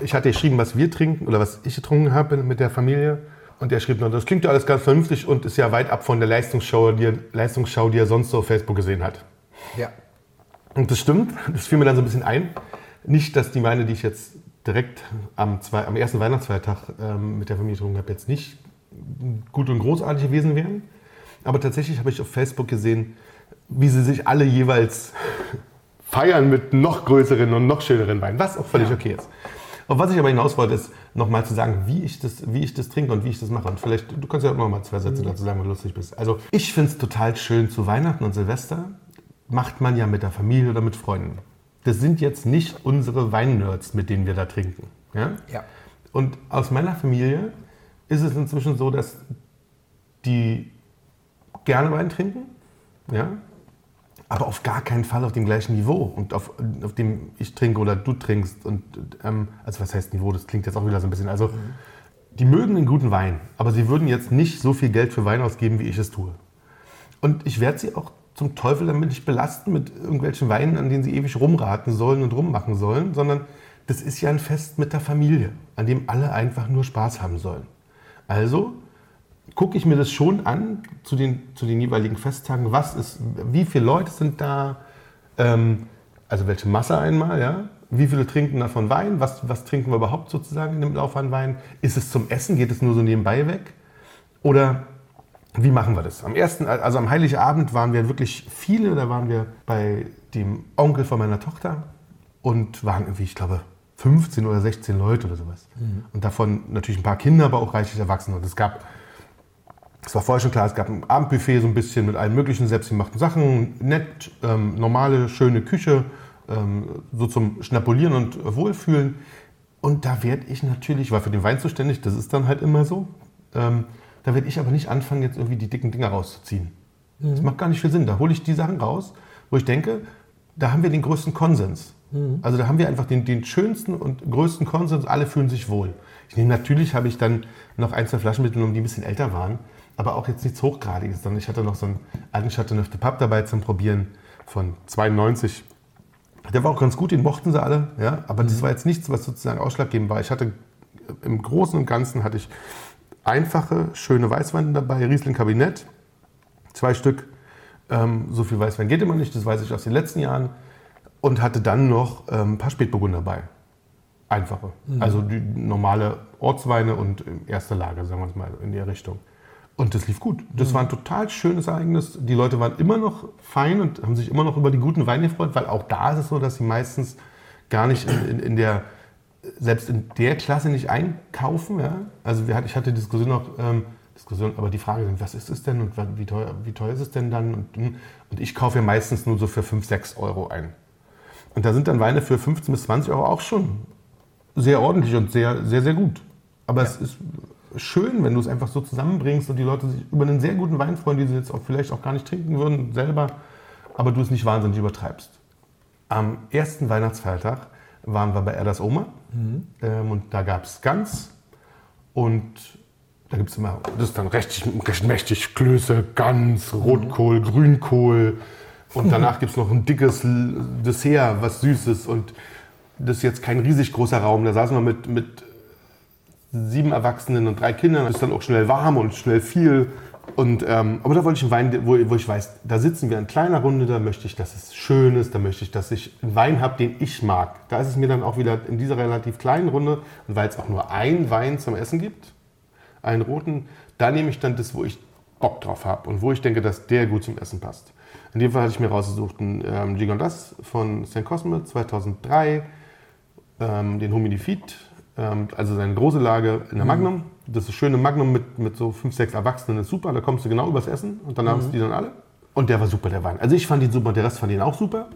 ich hatte geschrieben, was wir trinken oder was ich getrunken habe mit der Familie. Und er schrieb noch, das klingt ja alles ganz vernünftig und ist ja weit ab von der Leistungsschau, die er, Leistungsschau, die er sonst so auf Facebook gesehen hat. Ja. Und das stimmt, das fiel mir dann so ein bisschen ein. Nicht, dass die Weine, die ich jetzt direkt am, zwei, am ersten Weihnachtsfeiertag ähm, mit der Familie getrunken habe, jetzt nicht gut und großartig gewesen wären. Aber tatsächlich habe ich auf Facebook gesehen, wie sie sich alle jeweils feiern mit noch größeren und noch schöneren Weinen, was auch völlig Ja. okay ist. Auf was ich aber hinaus wollte, ist nochmal zu sagen, wie ich, das, wie ich das trinke und wie ich das mache. Und vielleicht, du kannst ja auch noch mal zwei Sätze dazu sagen, wenn du lustig bist. Also ich finde es total schön zu Weihnachten und Silvester. Macht man ja mit der Familie oder mit Freunden. Das sind jetzt nicht unsere Weinnerds, mit denen wir da trinken. Ja? Ja. Und aus meiner Familie ist es inzwischen so, dass die gerne Wein trinken, ja, aber auf gar keinen Fall auf dem gleichen Niveau und auf, auf dem ich trinke oder du trinkst. Und, ähm, also was heißt Niveau, das klingt jetzt auch wieder so ein bisschen. Also die mögen einen guten Wein, aber sie würden jetzt nicht so viel Geld für Wein ausgeben, wie ich es tue. Und ich werde sie auch zum Teufel damit nicht belasten mit irgendwelchen Weinen, an denen sie ewig rumraten sollen und rummachen sollen, sondern das ist ja ein Fest mit der Familie, an dem alle einfach nur Spaß haben sollen. Also gucke ich mir das schon an zu den, zu den jeweiligen Festtagen. Was ist, wie viele Leute sind da? Ähm, also welche Masse einmal, ja? Wie viele trinken davon Wein? Was, was trinken wir überhaupt sozusagen in dem Lauf an Wein? Ist es zum Essen? Geht es nur so nebenbei weg? Oder wie machen wir das? Am ersten, also am Heiligabend waren wir wirklich viele. Da waren wir bei dem Onkel von meiner Tochter und waren irgendwie, ich glaube, 15 oder 16 Leute oder sowas. Und davon natürlich ein paar Kinder, aber auch reichlich Erwachsene. Und es gab es war vorher schon klar, es gab ein Abendbuffet so ein bisschen mit allen möglichen selbstgemachten Sachen, nett, ähm, normale, schöne Küche, ähm, so zum Schnapulieren und Wohlfühlen. Und da werde ich natürlich, war für den Wein zuständig, das ist dann halt immer so, ähm, da werde ich aber nicht anfangen, jetzt irgendwie die dicken Dinger rauszuziehen. Das macht gar nicht viel Sinn. Da hole ich die Sachen raus, wo ich denke, da haben wir den größten Konsens. Also da haben wir einfach den, den schönsten und größten Konsens, alle fühlen sich wohl. Ich nehme natürlich, habe ich dann noch ein, zwei Flaschen mitgenommen, die ein bisschen älter waren, aber auch jetzt nichts Hochgradiges, sondern ich hatte noch so einen alten Chateauneuf de Pape dabei zum Probieren von 92. Der war auch ganz gut, den mochten sie alle, ja, aber das war jetzt nichts, was sozusagen ausschlaggebend war. Ich hatte im Großen und Ganzen hatte ich einfache, schöne Weißweine dabei, Riesling Kabinett, zwei Stück. Ähm, so viel Weißwein geht immer nicht, das weiß ich aus den letzten Jahren. Und hatte dann noch ähm, ein paar Spätburgunder dabei. Einfache. Also die normale Ortsweine und erste Lage, sagen wir es mal, in der Richtung. Und das lief gut. Das war ein total schönes Ereignis. Die Leute waren immer noch fein und haben sich immer noch über die guten Weine gefreut, weil auch da ist es so, dass sie meistens gar nicht in, in, in der, selbst in der Klasse nicht einkaufen. Ja? Also ich hatte Diskussion noch, ähm, Diskussion, aber die Frage, was ist es denn und wie teuer, wie teuer ist es denn dann? Und, hm, und ich kaufe ja meistens nur so für 5, 6 Euro ein. Und da sind dann Weine für 15 bis 20 Euro auch schon sehr ordentlich und sehr, sehr, sehr gut. Aber es ist schön, wenn du es einfach so zusammenbringst und die Leute sich über einen sehr guten Wein freuen, die sie jetzt auch vielleicht auch gar nicht trinken würden selber, aber du es nicht wahnsinnig übertreibst. Am ersten Weihnachtsfeiertag waren wir bei Erdas Oma ähm, und da gab es Gans und da gibt es immer, das ist dann recht, recht mächtig, Klöße, Gans, Rotkohl, Grünkohl und danach gibt es noch ein dickes Dessert, was Süßes und das ist jetzt kein riesig großer Raum, da saßen wir mit, mit sieben Erwachsenen und drei Kindern. Das ist dann auch schnell warm und schnell viel. Und, ähm, aber da wollte ich einen Wein, wo, wo ich weiß, da sitzen wir in kleiner Runde, da möchte ich, dass es schön ist, da möchte ich, dass ich einen Wein habe, den ich mag. Da ist es mir dann auch wieder in dieser relativ kleinen Runde, und weil es auch nur einen Wein zum Essen gibt, einen roten, da nehme ich dann das, wo ich Bock drauf habe und wo ich denke, dass der gut zum Essen passt. In dem Fall hatte ich mir rausgesucht einen ähm, Gigondas von St. Cosme 2003, ähm, den Humidifit, also seine große Lage in der Magnum. Das ist schöne Magnum mit, mit so fünf, sechs Erwachsenen, ist super. Da kommst du genau übers Essen und danach ist die dann alle. Und der war super, der Wein. Also ich fand ihn super, der Rest fand ihn auch super.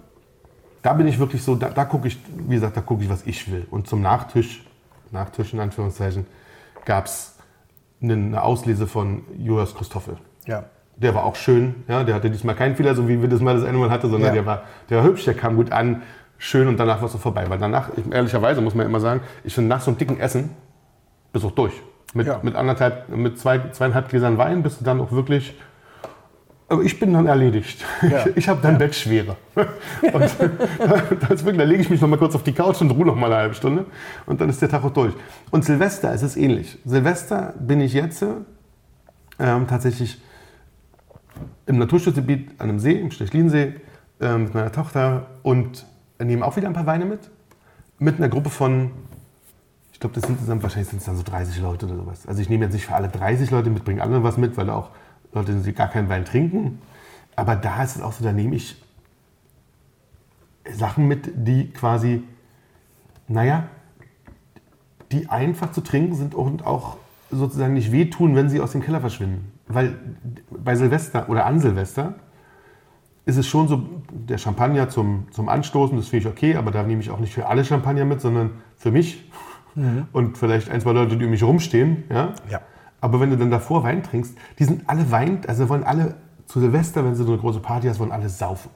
Da bin ich wirklich so, da, da gucke ich, wie gesagt, da gucke ich, was ich will. Und zum Nachtisch, Nachtisch in Anführungszeichen, gab es eine, eine Auslese von Joas Christoffel. Ja. Der war auch schön, ja, der hatte diesmal keinen Fehler, so wie wir das mal das eine Mal hatte, sondern Ja. der, war, der war hübsch, der kam gut an, schön und danach war es so vorbei. Weil danach, ich, ehrlicherweise muss man immer sagen, ich finde nach so einem dicken Essen bist du auch durch. Mit, Ja. mit anderthalb, mit zwei, zweieinhalb Gläsern Wein bist du dann auch wirklich. Aber ich bin dann erledigt. Ja. Ich, ich habe dann Bettschwere. Und da lege ich mich noch mal kurz auf die Couch und ruhe noch mal eine halbe Stunde. Und dann ist der Tag auch durch. Und Silvester ist es ähnlich. Silvester bin ich jetzt ähm, tatsächlich im Naturschutzgebiet an einem See, im Stechlinsee, äh, mit meiner Tochter und nehmen auch wieder ein paar Weine mit. Mit einer Gruppe von, ich glaube, das sind insgesamt, wahrscheinlich sind es dann so 30 Leute oder sowas. Also ich nehme jetzt nicht für alle 30 Leute mit, bringe alle was mit, weil auch Leute die gar keinen Wein trinken. Aber da ist es auch so, da nehme ich Sachen mit, die quasi, naja, die einfach zu trinken sind und auch sozusagen nicht wehtun, wenn sie aus dem Keller verschwinden. Weil bei Silvester oder an Silvester ist es schon so, der Champagner zum, zum Anstoßen, das finde ich okay, aber da nehme ich auch nicht für alle Champagner mit, sondern für mich und vielleicht ein, zwei Leute, die um mich rumstehen. Ja? Ja. Aber wenn du dann davor Wein trinkst, die sind alle Wein, also wollen alle zu Silvester, wenn sie so eine große Party hast, wollen alle saufen.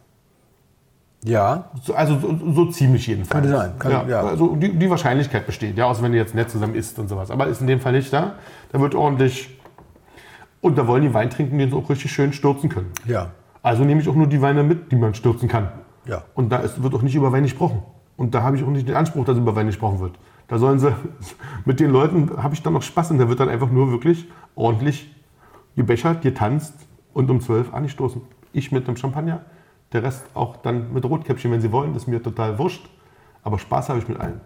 Ja, So, also so, so ziemlich jedenfalls. Könnte sein, kann- ja, ja. Also die, die Wahrscheinlichkeit besteht, ja, außer wenn ihr jetzt nett zusammen isst und sowas. Aber ist in dem Fall nicht da. Da wird ordentlich. Und da wollen die Wein trinken, den sie auch richtig schön stürzen können. ja, Also nehme ich auch nur die Weine mit, die man stürzen kann. ja. Und da ist, wird auch nicht über Wein gesprochen. Und da habe ich auch nicht den Anspruch, dass über Wein gesprochen wird. Da sollen sie, mit den Leuten habe ich dann noch Spaß und da wird dann einfach nur wirklich ordentlich gebechert, getanzt und um 12 angestoßen. Ich mit einem Champagner, der Rest auch dann mit Rotkäppchen, wenn sie wollen, das ist mir total wurscht. Aber Spaß habe ich mit allen.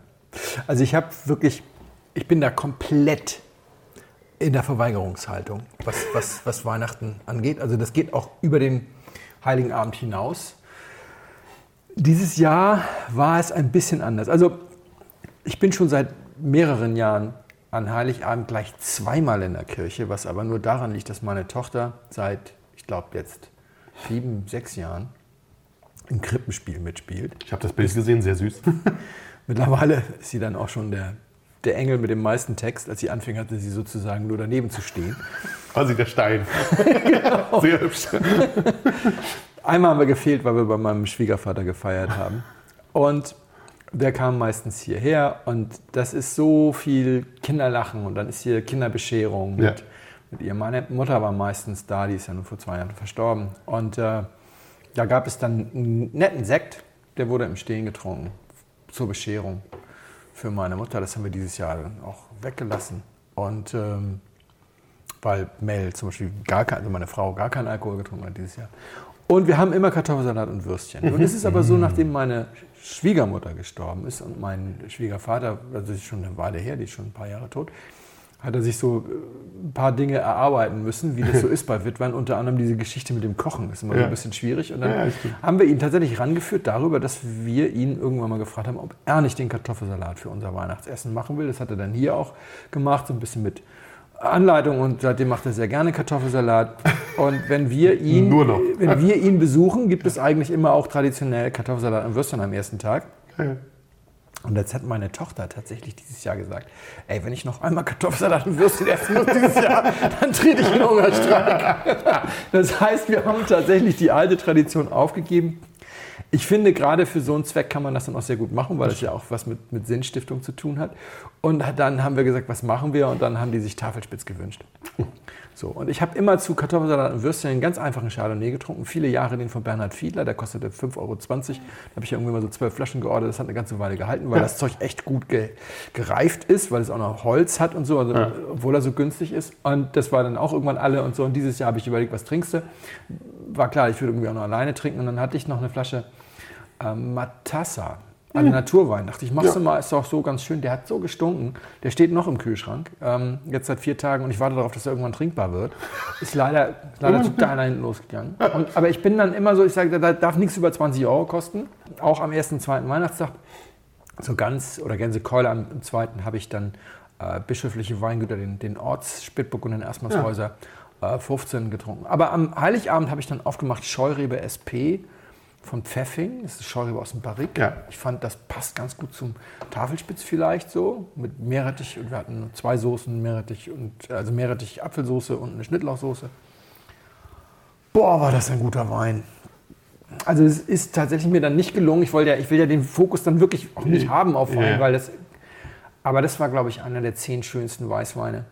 Also ich habe wirklich, ich bin da komplett in der Verweigerungshaltung, was, was, was Weihnachten angeht. Also das geht auch über den Heiligen Abend hinaus. Dieses Jahr war es ein bisschen anders. Also ich bin schon seit mehreren Jahren an Heiligabend gleich zweimal in der Kirche, was aber nur daran liegt, dass meine Tochter seit, ich glaube jetzt sieben, sechs Jahren im Krippenspiel mitspielt. Ich habe das Bild gesehen, sehr süß. Mittlerweile ist sie dann auch schon der, der Engel mit dem meisten Text. Als sie anfing, hatte sie sozusagen nur daneben zu stehen. Quasi der Stein. Sehr hübsch. Einmal haben wir gefehlt, weil wir bei meinem Schwiegervater gefeiert haben. Und der kam meistens hierher und das ist so viel Kinderlachen und dann ist hier Kinderbescherung mit, Ja. mit ihr. Meine Mutter war meistens da, die ist ja nur vor zwei Jahren verstorben. Und äh, da gab es dann einen netten Sekt, der wurde im Stehen getrunken zur Bescherung für meine Mutter. Das haben wir dieses Jahr auch weggelassen. Und ähm, weil Mel zum Beispiel gar kein, also meine Frau gar keinen Alkohol getrunken hat dieses Jahr. Und wir haben immer Kartoffelsalat und Würstchen. Und es ist aber so, nachdem meine Schwiegermutter gestorben ist und mein Schwiegervater, also das ist schon eine Weile her, die ist schon ein paar Jahre tot, hat er sich so äh, ein paar Dinge erarbeiten müssen, wie das so ist bei Witwern. Unter anderem diese Geschichte mit dem Kochen. Ist immer so Ja. ein bisschen schwierig. Und dann Ja, haben wir ihn tatsächlich rangeführt darüber, dass wir ihn irgendwann mal gefragt haben, ob er nicht den Kartoffelsalat für unser Weihnachtsessen machen will. Das hat er dann hier auch gemacht, so ein bisschen mit Anleitung und seitdem macht er sehr gerne Kartoffelsalat. Und wenn wir ihn, wenn wir ihn besuchen, gibt es eigentlich immer auch traditionell Kartoffelsalat und Würstchen am ersten Tag. Und jetzt hat meine Tochter tatsächlich dieses Jahr gesagt, ey, wenn ich noch einmal Kartoffelsalat und Würstchen essen muss dieses Jahr, dann trete ich in Hungerstreik. Das heißt, wir haben tatsächlich die alte Tradition aufgegeben. Ich finde, gerade für so einen Zweck kann man das dann auch sehr gut machen, weil das ja auch was mit, mit Sinnstiftung zu tun hat. Und dann haben wir gesagt, was machen wir? Und dann haben die sich Tafelspitz gewünscht. So, und ich habe immer zu Kartoffelsalat und Würstchen einen ganz einfachen Chardonnay getrunken. Viele Jahre den von Bernhard Fiedler, der kostete 5,20 Euro. Da habe ich ja irgendwie mal so zwölf Flaschen geordert. Das hat eine ganze Weile gehalten, weil das Zeug echt gut ge gereift ist, weil es auch noch Holz hat und so, also, obwohl er so günstig ist. Und das war dann auch irgendwann alle und so. Und dieses Jahr habe ich überlegt, was trinkst du? War klar, ich würde irgendwie auch noch alleine trinken. Und dann hatte ich noch eine Flasche ähm, Matassa. Also Naturwein. Dachte ich, machst du mal, ist doch so ganz schön. Der hat so gestunken. Der steht noch im Kühlschrank. Ähm, jetzt seit vier Tagen und ich warte darauf, dass er irgendwann trinkbar wird. Ist leider, leider total nach hinten losgegangen. Und, aber ich bin dann immer so, ich sage, da darf nichts über 20 Euro kosten. Auch am ersten, zweiten Weihnachtstag. So ganz oder Gänsekeule am am zweiten habe ich dann äh, bischöfliche Weingüter, den, den Orts und den Erstmannshäuser äh, 15 getrunken. Aber am Heiligabend habe ich dann aufgemacht Scheurebe SP von Pfeffing. Das ist Scheurebe aus dem Barrik. Ja. Ich fand, das passt ganz gut zum Tafelspitz vielleicht so. Mit Meerrettich und wir hatten zwei Soßen, Meerrettich und also Meerrettich Apfelsoße und eine Schnittlauchsoße. Boah, war das ein guter Wein. Also es ist tatsächlich mir dann nicht gelungen. Ich, wollte ja, ich will ja den Fokus dann wirklich auch nicht haben auf Wein, Ja. weil das. Aber das war, glaube ich, einer der zehn schönsten Weißweine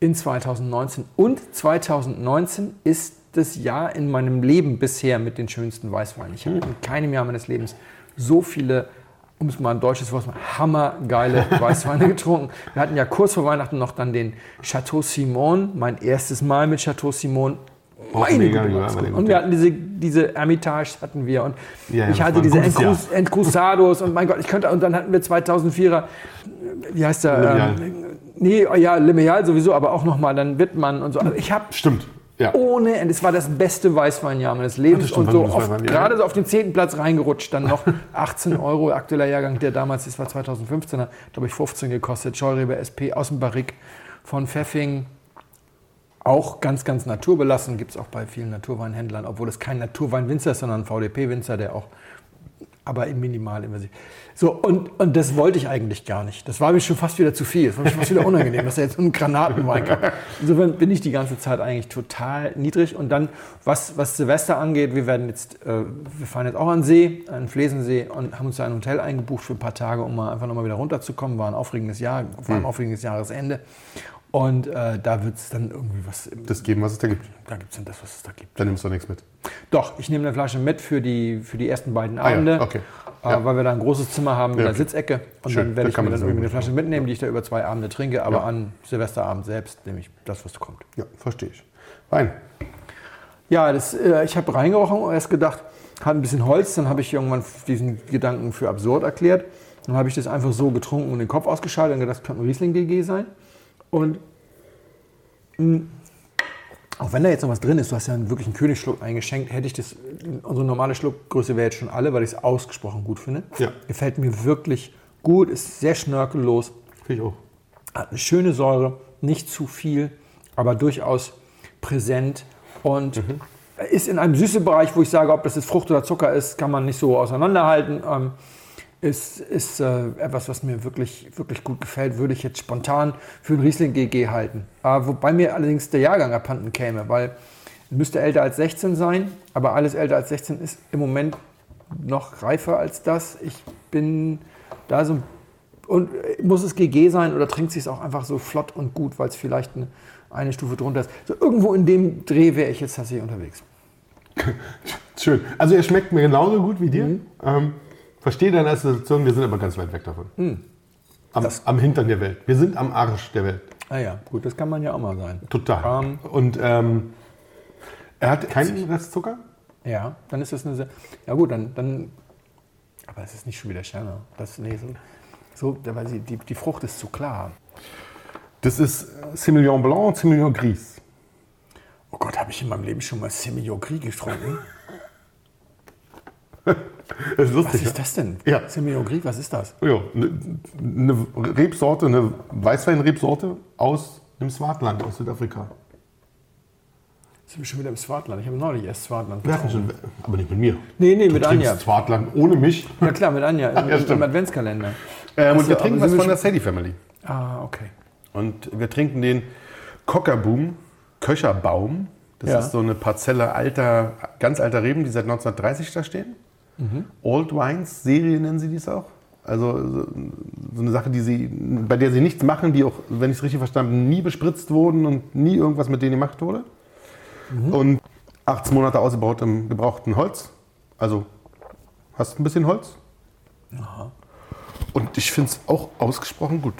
in 2019. Und 2019 ist das Jahr in meinem Leben bisher mit den schönsten Weißweinen. Ich habe in keinem Jahr meines Lebens so viele, um es mal ein deutsches Wort zu machen, hammergeile Weißweine getrunken. Wir hatten ja kurz vor Weihnachten noch dann den Chateau Simon, mein erstes Mal mit Chateau Simon. Meine mega, Güte, ja, war das meine. Güte. Und wir hatten diese, diese Hermitage hatten wir und Ja, ja, ich hatte diese. Encruz- Encruzados und mein Gott, ich könnte, und dann hatten wir 2004er, wie heißt der? Ähm, nee, oh ja, Limeal sowieso, aber auch nochmal dann Wittmann und so. Also ich habe Stimmt. Ja. Ohne Ende. Es war das beste Weißweinjahr meines Lebens. stimmt, und so Weißweinjahr, gerade so auf den zehnten Platz reingerutscht. Dann noch 18 Euro, aktueller Jahrgang, der damals, das war 2015, hat, glaube ich, 15 gekostet. Scheurebe SP aus dem Barrik von Pfeffing. Auch ganz, ganz naturbelassen. Gibt es auch bei vielen Naturweinhändlern, obwohl es kein Naturweinwinzer ist, sondern ein VDP-Winzer, der auch aber im minimal invasiv. So, und, und das wollte ich eigentlich gar nicht. Das war mir schon fast wieder zu viel. Das war mir schon fast wieder unangenehm, dass er jetzt so einen Granatenwein kam. Insofern bin ich die ganze Zeit eigentlich total niedrig. Und dann, was, was Silvester angeht, wir werden jetzt, äh, wir fahren jetzt auch an den See, an den Flesensee und haben uns da ein Hotel eingebucht für ein paar Tage, um mal einfach nochmal wieder runterzukommen. War ein aufregendes Jahr, war ein aufregendes Jahresende. Und äh, da wird es dann irgendwie was, Das geben, was es da gibt. da gibt es dann das, was es da gibt. Dann nimmst du nichts mit. Doch, ich nehme eine Flasche mit für die, für die ersten beiden Ah ja, Abende, okay. äh, Ja. weil wir da ein großes Zimmer haben mit Ja, einer okay. Sitzecke. Und Schön, dann da werde ich mir dann irgendwie eine Flasche mitnehmen, die ich da über zwei Abende trinke. Aber an Silvesterabend selbst nehme ich das, was kommt. Ja, verstehe ich. Wein. Ja, das, äh, ich habe reingerochen und erst gedacht, hat ein bisschen Holz. Dann habe ich irgendwann diesen Gedanken für absurd erklärt. Dann habe ich das einfach so getrunken und den Kopf ausgeschaltet und gedacht, das könnte ein Riesling GG sein. Und mh, auch wenn da jetzt noch was drin ist, du hast ja einen wirklichen Königsschluck eingeschenkt, hätte ich das, unsere normale Schluckgröße wäre jetzt schon alle, weil ich es ausgesprochen gut finde. Ja. Gefällt mir wirklich gut, ist sehr schnörkellos, Finde ich auch. hat eine schöne Säure, nicht zu viel, aber durchaus präsent und ist in einem süßen Bereich, wo ich sage, ob das jetzt Frucht oder Zucker ist, kann man nicht so auseinanderhalten. Ähm, ist ist äh, etwas, was mir wirklich, wirklich gut gefällt, würde ich jetzt spontan für einen Riesling GG halten. Äh, wobei mir allerdings der Jahrgang abhanden käme, weil müsste älter als 16 sein, aber alles älter als 16 ist im Moment noch reifer als das. Ich bin da so und muss es GG sein oder trinkt sie es auch einfach so flott und gut, weil es vielleicht eine, eine Stufe drunter ist. So irgendwo in dem Dreh wäre ich jetzt tatsächlich unterwegs. Schön. Also er schmeckt mir genauso gut wie dir. Ähm, verstehe deine Assoziation, wir sind aber ganz weit weg davon. Am, am Hintern der Welt. Wir sind am Arsch der Welt. Ah ja, gut, das kann man ja auch mal sein. Total. Ähm, Und ähm, er hat keinen Restzucker? Ja, dann ist das eine sehr, Ja gut, dann, dann. Aber es ist nicht schon wieder Scherner. Das, nee, so, so, weil sie, die, die Frucht ist zu klar. Das ist Semillon Blanc und Semillon Gris. Oh Gott, habe ich in meinem Leben schon mal Semillon Gris getrunken? Das ist Was lustig. ist das denn? Ja. Semillon Gris, was ist das? Ja, eine, eine Rebsorte, eine Weißweinrebsorte aus dem Swartland, aus Südafrika. Sind wir schon wieder im Swartland? Ich habe neulich erst Swartland hatten schon, aber nicht mit mir. Nee, nee, Du mit Anja. Swartland ohne mich. Ja klar, mit Anja im, ja, im. Adventskalender. Ähm, und wir trinken was von der Sadie Family. Ah, okay. Und wir trinken den Cockerboom, Köcherbaum. Das Ja. ist so eine Parzelle alter, ganz alter Reben, die seit 1930 da stehen. Old Wines Serie nennen sie dies auch. Also so eine Sache, die sie, bei der sie nichts machen, die auch, wenn ich es richtig verstanden habe, nie bespritzt wurden und nie irgendwas mit denen gemacht wurde. Und 18 Monate ausgebaut im gebrauchten Holz. Also hast du ein bisschen Holz? Und ich finde es auch ausgesprochen gut.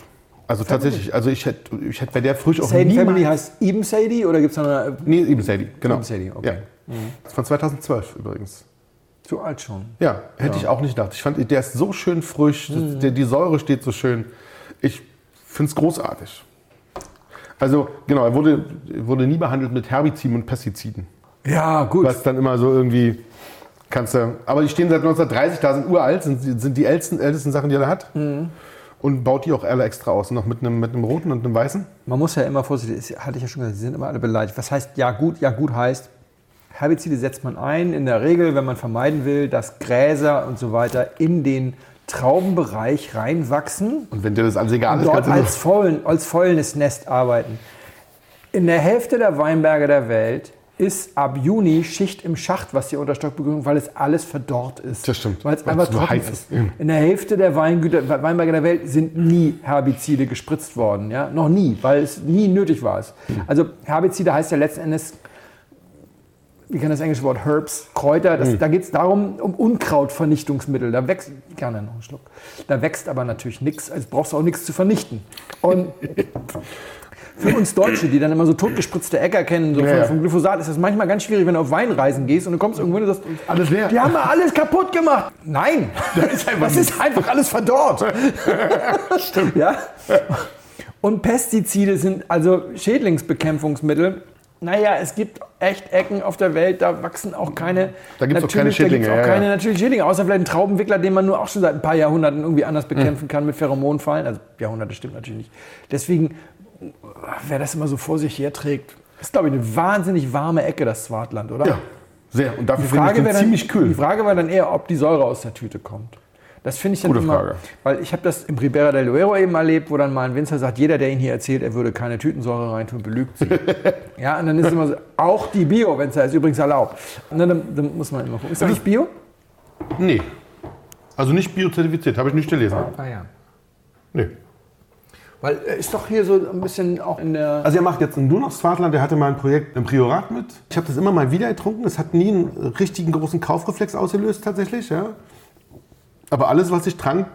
Also tatsächlich, also ich hätte ich hätt bei der frisch auch Sadie niemals- Family heißt Eben Sadie oder gibt es noch eine. Nee, Ibn Sadie, genau. Ibn Sadie, okay. Ja. Das ist von 2012 übrigens. Zu alt schon. Ja, hätte ich auch nicht gedacht. Ich fand, der ist so schön frisch, das, der, die Säure steht so schön. Ich finde es großartig. Also, genau, er wurde, wurde nie behandelt mit Herbiziden und Pestiziden. Ja, gut. Was dann immer so irgendwie kannst du. Aber die stehen seit 1930 da, sind uralt, sind, sind die ältesten, ältesten Sachen, die er hat. Und baut die auch alle extra aus. Noch mit einem, mit einem roten und einem weißen. Man muss ja immer vorsichtig, das hatte ich ja schon gesagt, sie sind immer alle beleidigt. Was heißt ja gut? Ja gut heißt, Herbizide setzt man ein, in der Regel, wenn man vermeiden will, dass Gräser und so weiter in den Traubenbereich reinwachsen Und wenn dir das alles und ist, dort als, Fäulen, als fäulendes Nest arbeiten. In der Hälfte der Weinberge der Welt ist ab Juni Schicht im Schacht, was die Unterstockbegrünung, weil es alles verdorrt ist. Das stimmt. Weil es einfach trocken heiß ist. ist. In der Hälfte der Weingüter, Weinberge der Welt sind nie Herbizide gespritzt worden. Ja? Noch nie, weil es nie nötig war. Es. Also Herbizide heißt ja letzten Endes, wie kann das englische Wort Herbs, Kräuter, das, da geht es darum, um Unkrautvernichtungsmittel. Da wächst, gerne noch einen Schluck. Da wächst aber natürlich nichts, also brauchst du auch nichts zu vernichten. Und für uns Deutsche, die dann immer so totgespritzte Äcker kennen, so Ja, vom Glyphosat, ist das manchmal ganz schwierig, wenn du auf Weinreisen gehst und du kommst irgendwo und sagst, Alles leer. die haben mal alles kaputt gemacht. Nein, das ist einfach, das ist einfach alles verdorrt. Stimmt. Ja? Und Pestizide sind also Schädlingsbekämpfungsmittel, naja, es gibt echt Ecken auf der Welt, da wachsen auch keine. Da gibt's auch keine natürlich- da Schädlinge, gibt's auch ja, keine ja. natürlichen Schädlinge, außer vielleicht einen Traubenwickler, den man nur auch schon seit ein paar Jahrhunderten irgendwie anders bekämpfen kann mit Pheromonfallen. Also Jahrhunderte stimmt natürlich nicht. Deswegen, wer das immer so vor sich herträgt, ist, glaube ich, eine wahnsinnig warme Ecke, das Swartland, oder? Ja, sehr. Und dafür finde ich den dann, ziemlich kühl. die Frage war dann eher, ob die Säure aus der Tüte kommt. Das finde ich dann Gute immer, Frage. weil ich habe das im Ribera del Duero eben erlebt, wo dann mal ein Winzer sagt, jeder, der ihn hier erzählt, er würde keine Tütensäure reintun, belügt sie. ja, und dann ist es immer so, auch die Bio-Winzer ist übrigens erlaubt. Und dann, dann muss man immer gucken. Ist das nicht Bio? Nee. Also nicht biozertifiziert, habe ich nicht gelesen. Ah ja. Nee. Weil er ist doch hier so ein bisschen auch in der... Also er macht jetzt nur noch Swartland, der hatte mal ein Projekt im Priorat mit. Ich habe das immer mal wieder getrunken. Es hat nie einen richtigen großen Kaufreflex ausgelöst tatsächlich, ja. Aber alles, was ich trank,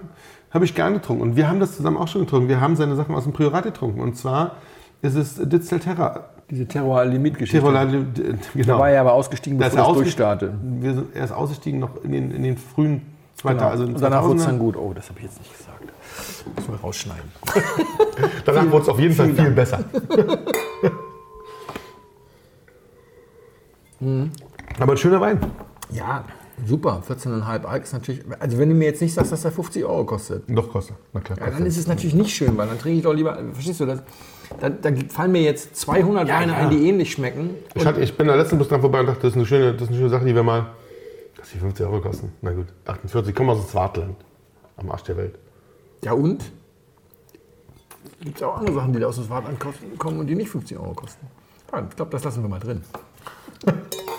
habe ich gern getrunken. Und wir haben das zusammen auch schon getrunken. Wir haben seine Sachen aus dem Priorat getrunken. Und zwar ist es Ditzel Terra. diese Terroir-Limit-Geschichte. Tiroler, Da genau. war er aber ausgestiegen, Da bevor er es ausge- durchstartet. Wir er ist ausgestiegen noch in den, in den frühen 2000, also in Und danach wurde es 2000er. dann gut. Oh, das habe ich jetzt nicht gesagt. Muss man rausschneiden. Danach wurde es auf jeden Fall viel besser. Aber ein schöner Wein. Ja, super. 14,5 Alk ist natürlich. Also, wenn du mir jetzt nicht sagst, dass der 50 Euro kostet, Doch, kostet. Na klar, ja, dann ist es natürlich nicht schön, weil dann trinke ich doch lieber. Verstehst du das? Da, da fallen mir jetzt 200 Weine ja. ein, die ähnlich schmecken. Ich, hatte, ich bin da letzten Bus dran vorbei und dachte, das ist eine schöne, das ist eine schöne Sache, die wir mal. Dass die 50 Euro kosten. Na gut, 48. Kommen aus dem Swartland. Am Arsch der Welt. Ja, und? Gibt es auch andere Sachen, die da aus dem Swartland kommen und die nicht 50 Euro kosten? Ja, ich glaube, das lassen wir mal drin.